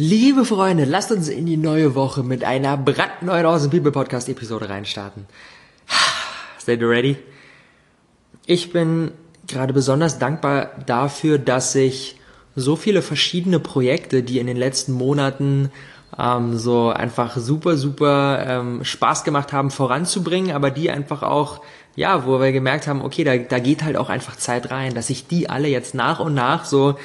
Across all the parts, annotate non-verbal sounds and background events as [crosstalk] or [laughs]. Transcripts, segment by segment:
Liebe Freunde, lasst uns in die neue Woche mit einer brandneuen Awesome People Podcast Episode reinstarten. [sighs] Seid ihr ready? Ich bin gerade besonders dankbar dafür, dass ich so viele verschiedene Projekte, die in den letzten Monaten ähm, so einfach super, super ähm, Spaß gemacht haben, voranzubringen, aber die einfach auch, ja, wo wir gemerkt haben, okay, da, da geht halt auch einfach Zeit rein, dass sich die alle jetzt nach und nach so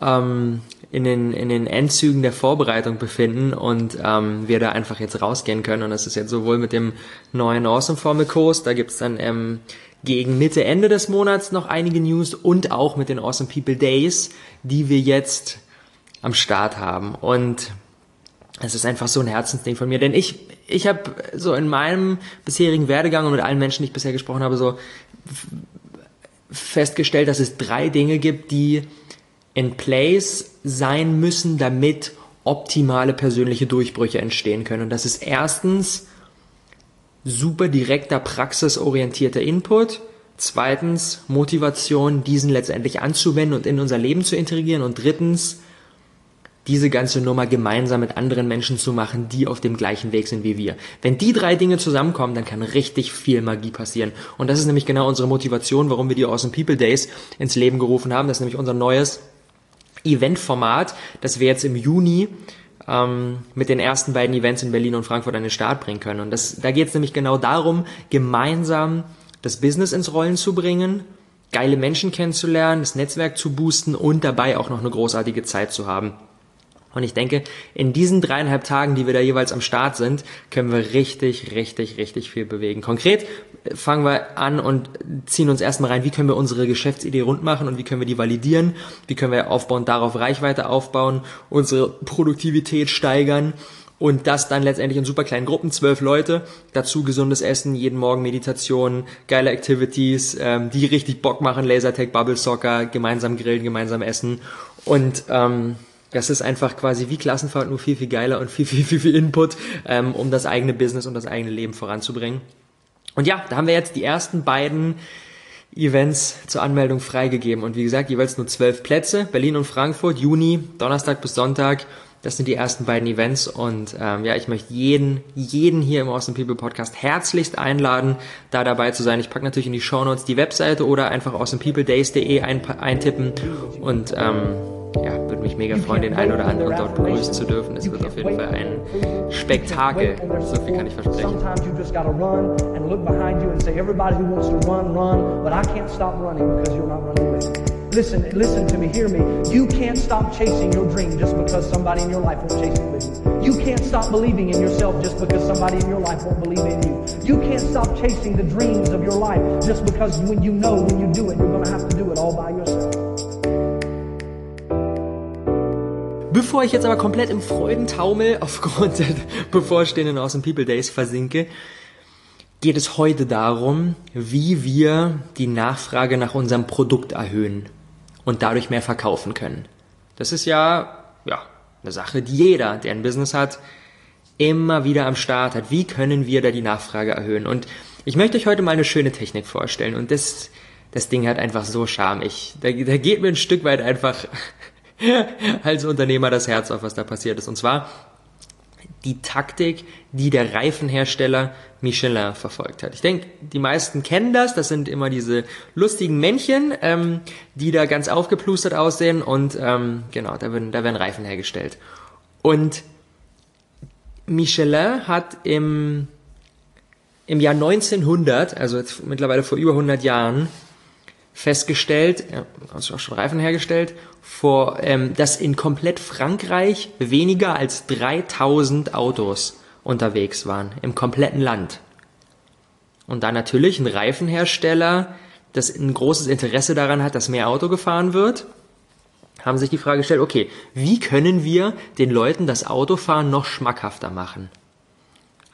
ähm, in, den, in den Endzügen der Vorbereitung befinden und ähm, wir da einfach jetzt rausgehen können. Und das ist jetzt sowohl mit dem neuen Awesome Formel Kurs, da gibt's dann ähm, gegen Mitte, Ende des Monats noch einige News und auch mit den Awesome People Days, die wir jetzt am Start haben. Und es ist einfach so ein Herzensding von mir, denn ich, ich habe so in meinem bisherigen Werdegang und mit allen Menschen, die ich bisher gesprochen habe, so festgestellt, dass es drei Dinge gibt, die in place sein müssen, damit optimale persönliche Durchbrüche entstehen können. Und das ist erstens super direkter, praxisorientierter Input. Zweitens Motivation, diesen letztendlich anzuwenden und in unser Leben zu integrieren. Und drittens diese ganze Nummer gemeinsam mit anderen Menschen zu machen, die auf dem gleichen Weg sind wie wir. Wenn die drei Dinge zusammenkommen, dann kann richtig viel Magie passieren. Und das ist nämlich genau unsere Motivation, warum wir die Awesome People Days ins Leben gerufen haben. Das ist nämlich unser neues Eventformat, das wir jetzt im Juni ähm, mit den ersten beiden Events in Berlin und Frankfurt an den Start bringen können. Und das, da geht es nämlich genau darum, gemeinsam das Business ins Rollen zu bringen, geile Menschen kennenzulernen, das Netzwerk zu boosten und dabei auch noch eine großartige Zeit zu haben. Und ich denke, in diesen dreieinhalb Tagen, die wir da jeweils am Start sind, können wir richtig, richtig, richtig viel bewegen. Konkret fangen wir an und ziehen uns erstmal rein, wie können wir unsere Geschäftsidee rund machen und wie können wir die validieren, wie können wir aufbauen, darauf Reichweite aufbauen, unsere Produktivität steigern und das dann letztendlich in super kleinen Gruppen, zwölf Leute, dazu gesundes Essen, jeden Morgen Meditation, geile Activities, ähm, die richtig Bock machen, Lasertag, Bubble Soccer, gemeinsam grillen, gemeinsam essen und ähm, das ist einfach quasi wie Klassenfahrt, nur viel, viel geiler und viel, viel, viel, viel Input, ähm, um das eigene Business und das eigene Leben voranzubringen. Und ja, da haben wir jetzt die ersten beiden Events zur Anmeldung freigegeben. Und wie gesagt, jeweils nur zwölf Plätze. Berlin und Frankfurt, Juni, Donnerstag bis Sonntag. Das sind die ersten beiden Events und ähm, ja, ich möchte jeden, jeden hier im Awesome People Podcast herzlichst einladen, da dabei zu sein. Ich packe natürlich in die Show Notes die Webseite oder einfach awesomepeopledays.de ein, eintippen und ähm, ja, würde mich mega freuen, den einen oder anderen dort begrüßen zu dürfen. Es wird auf jeden Fall ein Spektakel. So viel kann ich versprechen. Listen, listen to me, hear me. You can't stop chasing your dream just because somebody in your life won't chase it with you. You can't stop believing in yourself just because somebody in your life won't believe in you. You can't stop chasing the dreams of your life just because when you know when you do it, you're going to have to do it all by yourself. Bevor ich jetzt aber komplett im Freudentaumel aufgrund der bevorstehenden Awesome People Days versinke, geht es heute darum, wie wir die Nachfrage nach unserem Produkt erhöhen und dadurch mehr verkaufen können. Das ist ja, ja, eine Sache, die jeder, der ein Business hat, immer wieder am Start hat. Wie können wir da die Nachfrage erhöhen? Und ich möchte euch heute mal eine schöne Technik vorstellen und das, das Ding hat einfach so Charme. Ich, da, da geht mir ein Stück weit einfach [laughs] als Unternehmer das Herz auf, was da passiert ist. Und zwar die Taktik, die der Reifenhersteller Michelin verfolgt hat. Ich denke, die meisten kennen das. Das sind immer diese lustigen Männchen, ähm, die da ganz aufgeplustert aussehen und ähm, genau, da werden, da werden Reifen hergestellt. Und Michelin hat im, im Jahr 1900, also jetzt mittlerweile vor über 100 Jahren, festgestellt, also schon Reifen hergestellt, vor, ähm, dass in komplett Frankreich weniger als 3000 Autos unterwegs waren, im kompletten Land. Und da natürlich ein Reifenhersteller, das ein großes Interesse daran hat, dass mehr Auto gefahren wird, haben sich die Frage gestellt, okay, wie können wir den Leuten das Autofahren noch schmackhafter machen?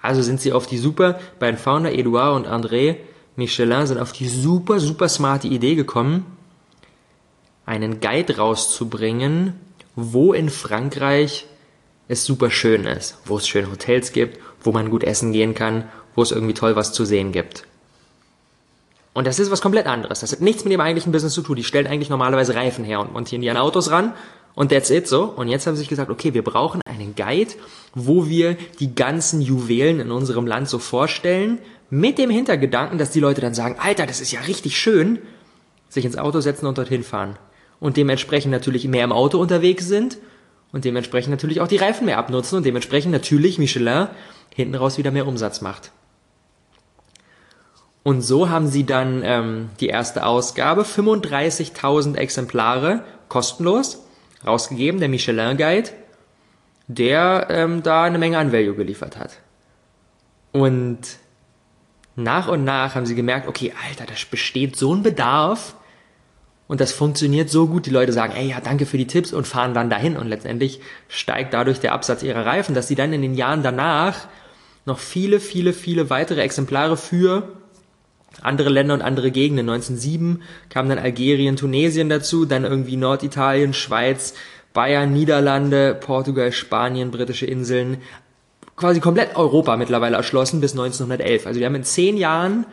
Also sind sie auf die super, beiden Founder Edouard und André Michelin sind auf die super, super smarte Idee gekommen, einen Guide rauszubringen, wo in Frankreich es super schön ist, wo es schöne Hotels gibt, wo man gut essen gehen kann, wo es irgendwie toll was zu sehen gibt. Und das ist was komplett anderes. Das hat nichts mit dem eigentlichen Business zu tun. Die stellen eigentlich normalerweise Reifen her und montieren die an Autos ran Und that's it so. Und jetzt haben sie sich gesagt, okay, wir brauchen einen Guide, wo wir die ganzen Juwelen in unserem Land so vorstellen, mit dem Hintergedanken, dass die Leute dann sagen, Alter, das ist ja richtig schön, sich ins Auto setzen und dorthin fahren. Und dementsprechend natürlich mehr im Auto unterwegs sind und dementsprechend natürlich auch die Reifen mehr abnutzen und dementsprechend natürlich Michelin hinten raus wieder mehr Umsatz macht. Und so haben sie dann ähm, die erste Ausgabe, 35.000 Exemplare, kostenlos, rausgegeben, der Michelin Guide, der ähm, da eine Menge an Value geliefert hat. Und nach und nach haben sie gemerkt, okay, Alter, da besteht so ein Bedarf und das funktioniert so gut. Die Leute sagen, ey, ja, danke für die Tipps und fahren dann dahin und letztendlich steigt dadurch der Absatz ihrer Reifen, dass sie dann in den Jahren danach noch viele, viele, viele weitere Exemplare für andere Länder und andere Gegenden. 1907 kam dann Algerien, Tunesien dazu, dann irgendwie Norditalien, Schweiz, Bayern, Niederlande, Portugal, Spanien, britische Inseln, quasi komplett Europa mittlerweile erschlossen bis 1911. Also wir haben in zehn Jahren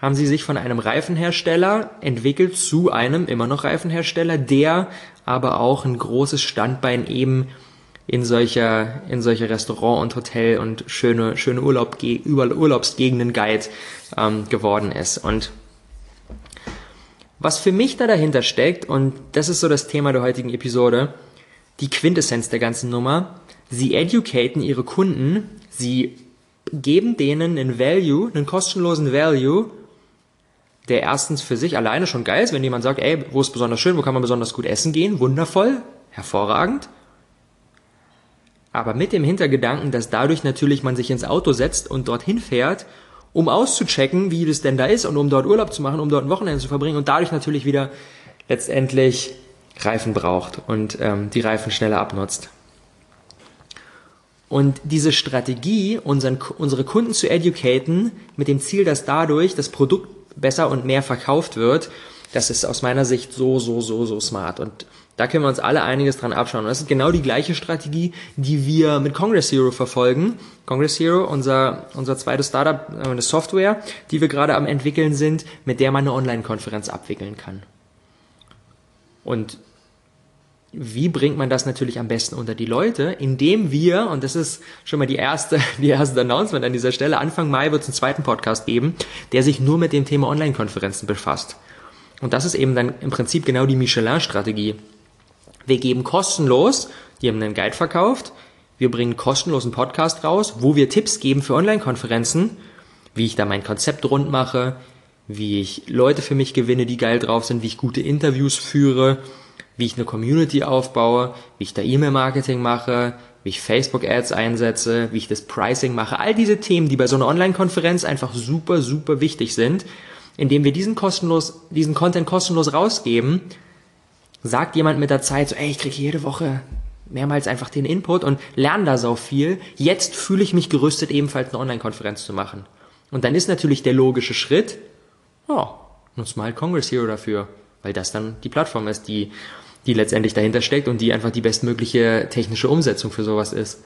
haben sie sich von einem Reifenhersteller entwickelt zu einem immer noch Reifenhersteller, der aber auch ein großes Standbein eben in solcher, in solcher Restaurant- und Hotel- und schöne, schöne Urlaub, Urlaubsgegenden Guide ähm, geworden ist. Und was für mich da dahinter steckt, und das ist so das Thema der heutigen Episode, die Quintessenz der ganzen Nummer, sie educaten ihre Kunden, sie geben denen einen Value, einen kostenlosen Value, der erstens für sich alleine schon geil ist, wenn jemand sagt, ey, wo ist besonders schön, wo kann man besonders gut essen gehen, wundervoll, hervorragend. Aber mit dem Hintergedanken, dass dadurch natürlich man sich ins Auto setzt und dorthin fährt, um auszuchecken, wie das denn da ist und um dort Urlaub zu machen, um dort ein Wochenende zu verbringen und dadurch natürlich wieder letztendlich Reifen braucht und ähm, die Reifen schneller abnutzt. Und diese Strategie, unseren, unsere Kunden zu educaten, mit dem Ziel, dass dadurch das Produkt besser und mehr verkauft wird, das ist aus meiner Sicht so, so, so, so smart. Und da können wir uns alle einiges dran abschauen. Und das ist genau die gleiche Strategie, die wir mit Congress Hero verfolgen. Congress Hero, unser, unser zweites Startup, äh, eine Software, die wir gerade am entwickeln sind, mit der man eine Online-Konferenz abwickeln kann. Und wie bringt man das natürlich am besten unter die Leute? Indem wir, und das ist schon mal die erste, [laughs] die erste Announcement an dieser Stelle, Anfang Mai wird es einen zweiten Podcast geben, der sich nur mit dem Thema Online-Konferenzen befasst. Und das ist eben dann im Prinzip genau die Michelin-Strategie. Wir geben kostenlos, die haben einen Guide verkauft, wir bringen kostenlosen Podcast raus, wo wir Tipps geben für Online-Konferenzen, wie ich da mein Konzept rund mache, wie ich Leute für mich gewinne, die geil drauf sind, wie ich gute Interviews führe, wie ich eine Community aufbaue, wie ich da E-Mail-Marketing mache, wie ich Facebook-Ads einsetze, wie ich das Pricing mache. All diese Themen, die bei so einer Online-Konferenz einfach super, super wichtig sind, indem wir diesen kostenlos, diesen Content kostenlos rausgeben, sagt jemand mit der Zeit so, ey, ich kriege jede Woche mehrmals einfach den Input und lerne da so viel. Jetzt fühle ich mich gerüstet, ebenfalls eine Online-Konferenz zu machen. Und dann ist natürlich der logische Schritt, oh, nutz mal Congress Hero dafür, weil das dann die Plattform ist, die die letztendlich dahinter steckt und die einfach die bestmögliche technische Umsetzung für sowas ist.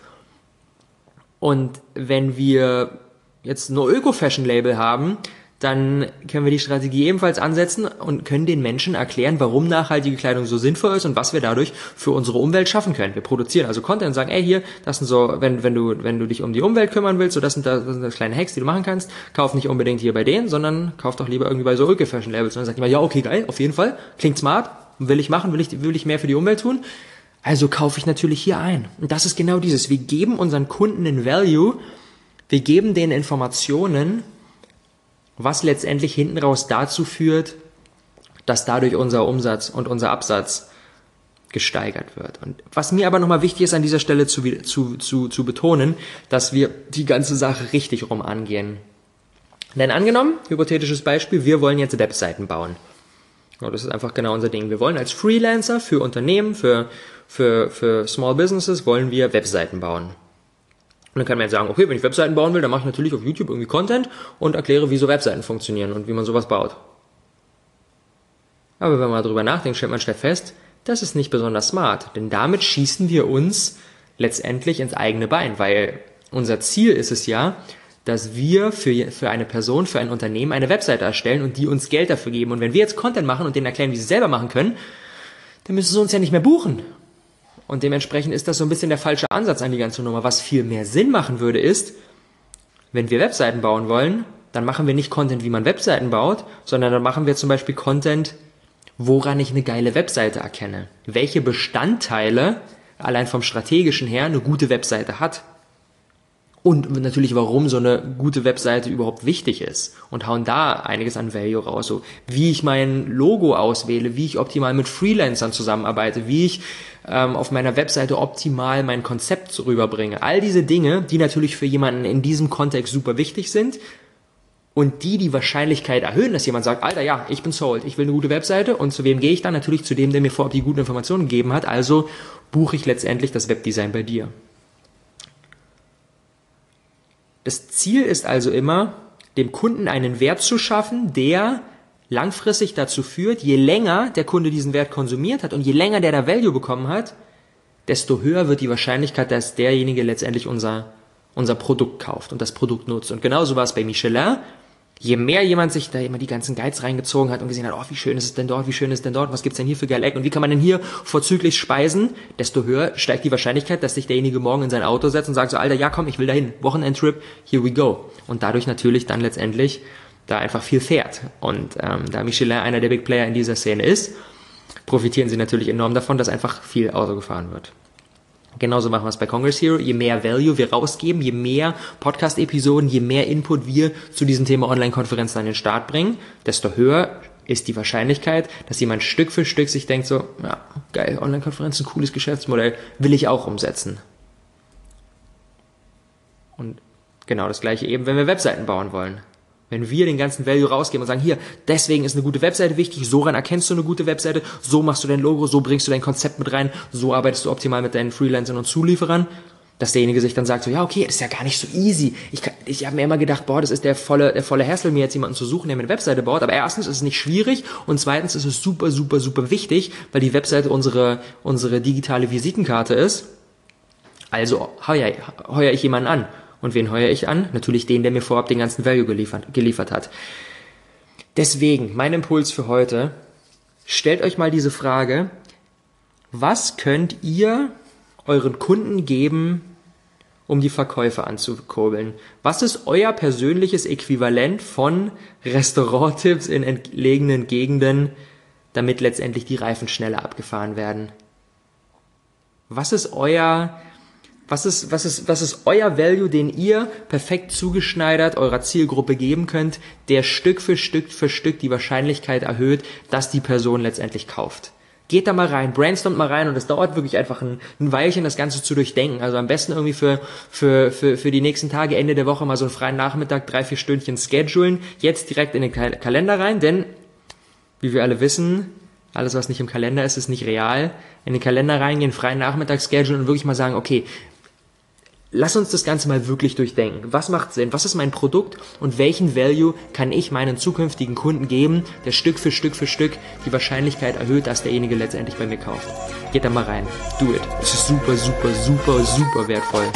Und wenn wir jetzt nur Öko-Fashion-Label haben, dann können wir die Strategie ebenfalls ansetzen und können den Menschen erklären, warum nachhaltige Kleidung so sinnvoll ist und was wir dadurch für unsere Umwelt schaffen können. Wir produzieren also Content und sagen, ey, hier, das sind so, wenn, wenn du, wenn du dich um die Umwelt kümmern willst, so das sind das, das sind das kleine Hacks, die du machen kannst, kauf nicht unbedingt hier bei denen, sondern kauf doch lieber irgendwie bei so Öko-Fashion-Labels. Und dann sagt jemand, ja, okay, geil, auf jeden Fall, klingt smart, will ich machen, will ich, will ich mehr für die Umwelt tun? Also kaufe ich natürlich hier ein. Und das ist genau dieses. Wir geben unseren Kunden den Value, wir geben denen Informationen, was letztendlich hinten raus dazu führt, dass dadurch unser Umsatz und unser Absatz gesteigert wird. Und was mir aber nochmal wichtig ist an dieser Stelle zu, zu, zu, zu betonen, dass wir die ganze Sache richtig rum angehen. Denn angenommen, hypothetisches Beispiel, wir wollen jetzt Webseiten bauen. Das ist einfach genau unser Ding. Wir wollen als Freelancer für Unternehmen, für, für, für Small Businesses, wollen wir Webseiten bauen. Und dann kann man jetzt sagen, okay, wenn ich Webseiten bauen will, dann mache ich natürlich auf YouTube irgendwie Content und erkläre, wie so Webseiten funktionieren und wie man sowas baut. Aber wenn man mal drüber nachdenkt, stellt man schnell fest, das ist nicht besonders smart, denn damit schießen wir uns letztendlich ins eigene Bein, weil unser Ziel ist es ja, dass wir für, für eine Person, für ein Unternehmen eine Webseite erstellen und die uns Geld dafür geben. Und wenn wir jetzt Content machen und denen erklären, wie sie es selber machen können, dann müssen sie uns ja nicht mehr buchen. Und dementsprechend ist das so ein bisschen der falsche Ansatz an die ganze Nummer. Was viel mehr Sinn machen würde, ist, wenn wir Webseiten bauen wollen, dann machen wir nicht Content, wie man Webseiten baut, sondern dann machen wir zum Beispiel Content, woran ich eine geile Webseite erkenne. Welche Bestandteile allein vom strategischen her eine gute Webseite hat. Und natürlich, warum so eine gute Webseite überhaupt wichtig ist. Und hauen da einiges an Value raus. So, wie ich mein Logo auswähle, wie ich optimal mit Freelancern zusammenarbeite, wie ich ähm, auf meiner Webseite optimal mein Konzept rüberbringe. All diese Dinge, die natürlich für jemanden in diesem Kontext super wichtig sind, und die die Wahrscheinlichkeit erhöhen, dass jemand sagt, Alter, ja, ich bin sold, ich will eine gute Webseite und zu wem gehe ich dann? Natürlich zu dem, der mir vorab die guten Informationen gegeben hat, also buche ich letztendlich das Webdesign bei dir. Das Ziel ist also immer, dem Kunden einen Wert zu schaffen, der langfristig dazu führt, je länger der Kunde diesen Wert konsumiert hat und je länger der da Value bekommen hat, desto höher wird die Wahrscheinlichkeit, dass derjenige letztendlich unser, unser Produkt kauft und das Produkt nutzt. Und genauso war es bei Michelin je mehr jemand sich da immer die ganzen Guides reingezogen hat und gesehen hat, oh, wie schön ist es denn dort, wie schön ist es denn dort, was gibt's denn hier für geile Ecken und wie kann man denn hier vorzüglich speisen, desto höher steigt die Wahrscheinlichkeit, dass sich derjenige morgen in sein Auto setzt und sagt so, Alter, ja komm, ich will dahin, Wochenendtrip, here we go. Und dadurch natürlich dann letztendlich da einfach viel fährt. Und ähm, da Michelin einer der Big Player in dieser Szene ist, profitieren sie natürlich enorm davon, dass einfach viel Auto gefahren wird. Genauso machen wir es bei Congress Hero. Je mehr Value wir rausgeben, je mehr Podcast-Episoden, je mehr Input wir zu diesem Thema Online-Konferenzen an den Start bringen, desto höher ist die Wahrscheinlichkeit, dass jemand Stück für Stück sich denkt so, ja, geil, Online-Konferenzen, cooles Geschäftsmodell, will ich auch umsetzen. Und genau das gleiche eben, wenn wir Webseiten bauen wollen. Wenn wir den ganzen Value rausgeben und sagen, hier, deswegen ist eine gute Webseite wichtig, so ran erkennst du eine gute Webseite, so machst du dein Logo, so bringst du dein Konzept mit rein, so arbeitest du optimal mit deinen Freelancern und Zulieferern, dass derjenige sich dann sagt, so, ja, okay, ist ja gar nicht so easy. Ich, ich habe mir immer gedacht, boah, das ist der volle, der volle Hassel, mir jetzt jemanden zu suchen, der mir eine Webseite baut. Aber erstens ist es nicht schwierig und zweitens ist es super, super, super wichtig, weil die Webseite unsere, unsere digitale Visitenkarte ist. Also heuer, heuer ich jemanden an. Und wen heuere ich an? Natürlich den, der mir vorab den ganzen Value geliefert, geliefert hat. Deswegen, mein Impuls für heute, stellt euch mal diese Frage, was könnt ihr euren Kunden geben, um die Verkäufe anzukurbeln? Was ist euer persönliches Äquivalent von Restauranttipps in entlegenen Gegenden, damit letztendlich die Reifen schneller abgefahren werden? Was ist euer was ist, was ist, was ist euer Value, den ihr perfekt zugeschneidert eurer Zielgruppe geben könnt, der Stück für Stück für Stück die Wahrscheinlichkeit erhöht, dass die Person letztendlich kauft? Geht da mal rein, brainstormt mal rein und es dauert wirklich einfach ein, ein Weilchen, das Ganze zu durchdenken. Also am besten irgendwie für, für, für, für die nächsten Tage, Ende der Woche mal so einen freien Nachmittag, drei, vier Stündchen schedulen, jetzt direkt in den Kalender rein, denn wie wir alle wissen, alles, was nicht im Kalender ist, ist nicht real. In den Kalender reingehen, freien Nachmittag schedulen und wirklich mal sagen, okay, Lass uns das Ganze mal wirklich durchdenken. Was macht Sinn? Was ist mein Produkt? Und welchen Value kann ich meinen zukünftigen Kunden geben, der Stück für Stück für Stück die Wahrscheinlichkeit erhöht, dass derjenige letztendlich bei mir kauft? Geht da mal rein. Do it. Es ist super, super, super, super wertvoll.